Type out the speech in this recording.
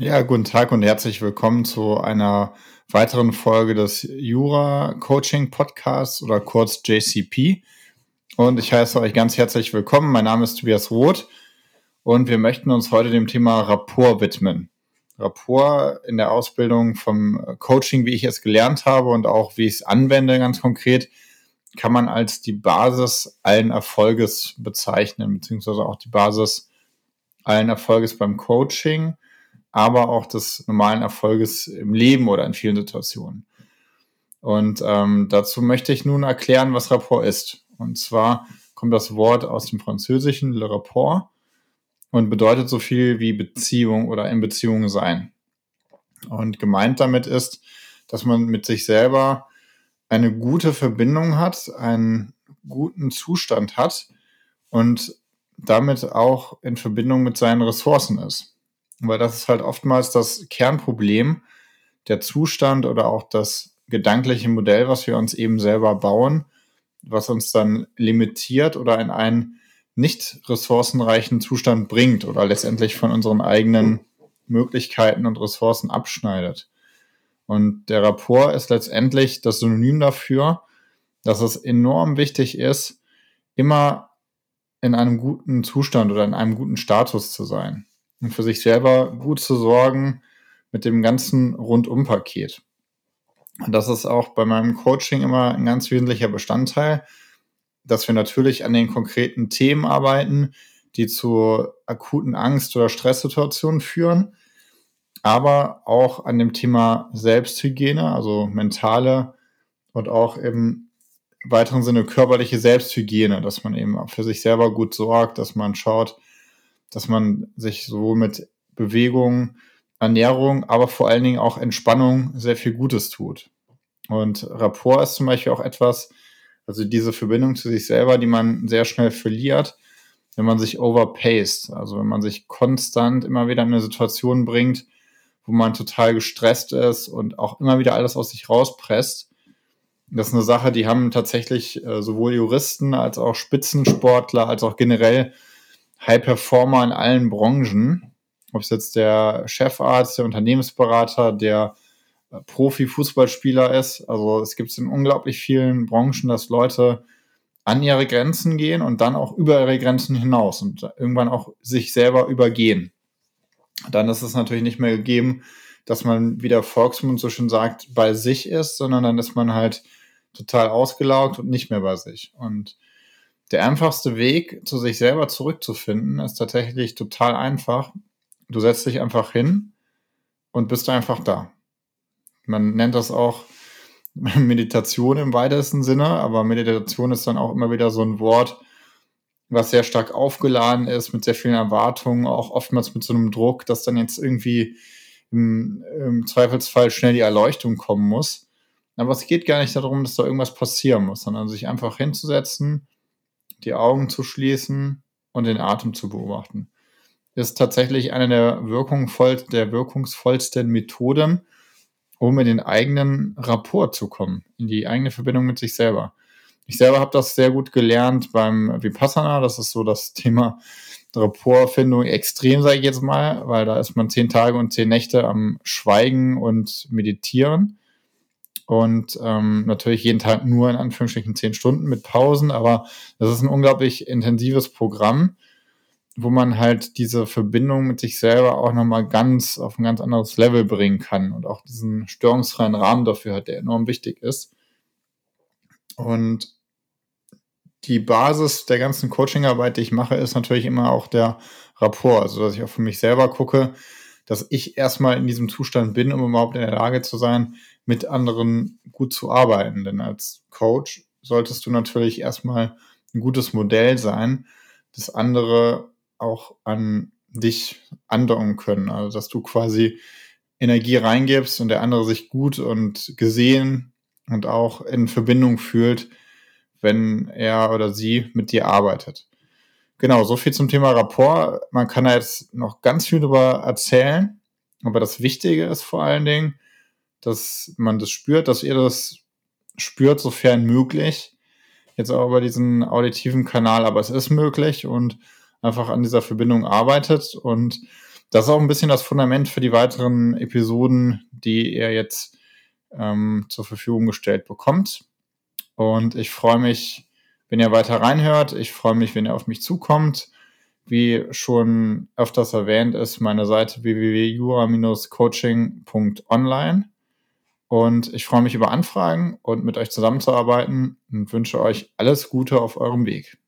Ja, guten Tag und herzlich willkommen zu einer weiteren Folge des Jura Coaching Podcasts oder kurz JCP. Und ich heiße euch ganz herzlich willkommen. Mein Name ist Tobias Roth und wir möchten uns heute dem Thema Rapport widmen. Rapport in der Ausbildung vom Coaching, wie ich es gelernt habe und auch wie ich es anwende, ganz konkret, kann man als die Basis allen Erfolges bezeichnen, beziehungsweise auch die Basis allen Erfolges beim Coaching aber auch des normalen Erfolges im Leben oder in vielen Situationen. Und ähm, dazu möchte ich nun erklären, was Rapport ist. Und zwar kommt das Wort aus dem Französischen Le Rapport und bedeutet so viel wie Beziehung oder in Beziehung sein. Und gemeint damit ist, dass man mit sich selber eine gute Verbindung hat, einen guten Zustand hat und damit auch in Verbindung mit seinen Ressourcen ist. Weil das ist halt oftmals das Kernproblem, der Zustand oder auch das gedankliche Modell, was wir uns eben selber bauen, was uns dann limitiert oder in einen nicht ressourcenreichen Zustand bringt oder letztendlich von unseren eigenen Möglichkeiten und Ressourcen abschneidet. Und der Rapport ist letztendlich das Synonym dafür, dass es enorm wichtig ist, immer in einem guten Zustand oder in einem guten Status zu sein und für sich selber gut zu sorgen mit dem ganzen Rundumpaket. Und das ist auch bei meinem Coaching immer ein ganz wesentlicher Bestandteil, dass wir natürlich an den konkreten Themen arbeiten, die zu akuten Angst- oder Stresssituationen führen, aber auch an dem Thema Selbsthygiene, also mentale und auch im weiteren Sinne körperliche Selbsthygiene, dass man eben für sich selber gut sorgt, dass man schaut, dass man sich so mit Bewegung, Ernährung, aber vor allen Dingen auch Entspannung sehr viel Gutes tut. Und Rapport ist zum Beispiel auch etwas, also diese Verbindung zu sich selber, die man sehr schnell verliert, wenn man sich overpaced, also wenn man sich konstant immer wieder in eine Situation bringt, wo man total gestresst ist und auch immer wieder alles aus sich rauspresst. Das ist eine Sache, die haben tatsächlich äh, sowohl Juristen als auch Spitzensportler als auch generell High Performer in allen Branchen, ob es jetzt der Chefarzt, der Unternehmensberater, der äh, Profi-Fußballspieler ist. Also es gibt es in unglaublich vielen Branchen, dass Leute an ihre Grenzen gehen und dann auch über ihre Grenzen hinaus und irgendwann auch sich selber übergehen. Dann ist es natürlich nicht mehr gegeben, dass man, wie der Volksmund so schön sagt, bei sich ist, sondern dann ist man halt total ausgelaugt und nicht mehr bei sich. Und der einfachste Weg, zu sich selber zurückzufinden, ist tatsächlich total einfach. Du setzt dich einfach hin und bist einfach da. Man nennt das auch Meditation im weitesten Sinne, aber Meditation ist dann auch immer wieder so ein Wort, was sehr stark aufgeladen ist, mit sehr vielen Erwartungen, auch oftmals mit so einem Druck, dass dann jetzt irgendwie im, im Zweifelsfall schnell die Erleuchtung kommen muss. Aber es geht gar nicht darum, dass da irgendwas passieren muss, sondern sich einfach hinzusetzen die Augen zu schließen und den Atem zu beobachten. Ist tatsächlich eine der, wirkungsvoll, der wirkungsvollsten Methoden, um in den eigenen Rapport zu kommen, in die eigene Verbindung mit sich selber. Ich selber habe das sehr gut gelernt beim Vipassana. Das ist so das Thema Rapportfindung extrem, sage ich jetzt mal, weil da ist man zehn Tage und zehn Nächte am Schweigen und Meditieren und ähm, natürlich jeden Tag nur in Anführungsstrichen zehn Stunden mit Pausen, aber das ist ein unglaublich intensives Programm, wo man halt diese Verbindung mit sich selber auch nochmal ganz auf ein ganz anderes Level bringen kann und auch diesen störungsfreien Rahmen dafür hat, der enorm wichtig ist. Und die Basis der ganzen Coachingarbeit, die ich mache, ist natürlich immer auch der Rapport, also dass ich auch für mich selber gucke, dass ich erstmal in diesem Zustand bin, um überhaupt in der Lage zu sein, mit anderen gut zu arbeiten. Denn als Coach solltest du natürlich erstmal ein gutes Modell sein, das andere auch an dich andocken können. Also dass du quasi Energie reingibst und der andere sich gut und gesehen und auch in Verbindung fühlt, wenn er oder sie mit dir arbeitet. Genau, so viel zum Thema Rapport. Man kann da jetzt noch ganz viel darüber erzählen, aber das Wichtige ist vor allen Dingen, dass man das spürt, dass ihr das spürt, sofern möglich. Jetzt auch über diesen auditiven Kanal, aber es ist möglich und einfach an dieser Verbindung arbeitet und das ist auch ein bisschen das Fundament für die weiteren Episoden, die ihr jetzt ähm, zur Verfügung gestellt bekommt. Und ich freue mich, wenn ihr weiter reinhört. Ich freue mich, wenn ihr auf mich zukommt. Wie schon öfters erwähnt, ist meine Seite www.jura-coaching.online. Und ich freue mich über Anfragen und mit euch zusammenzuarbeiten und wünsche euch alles Gute auf eurem Weg.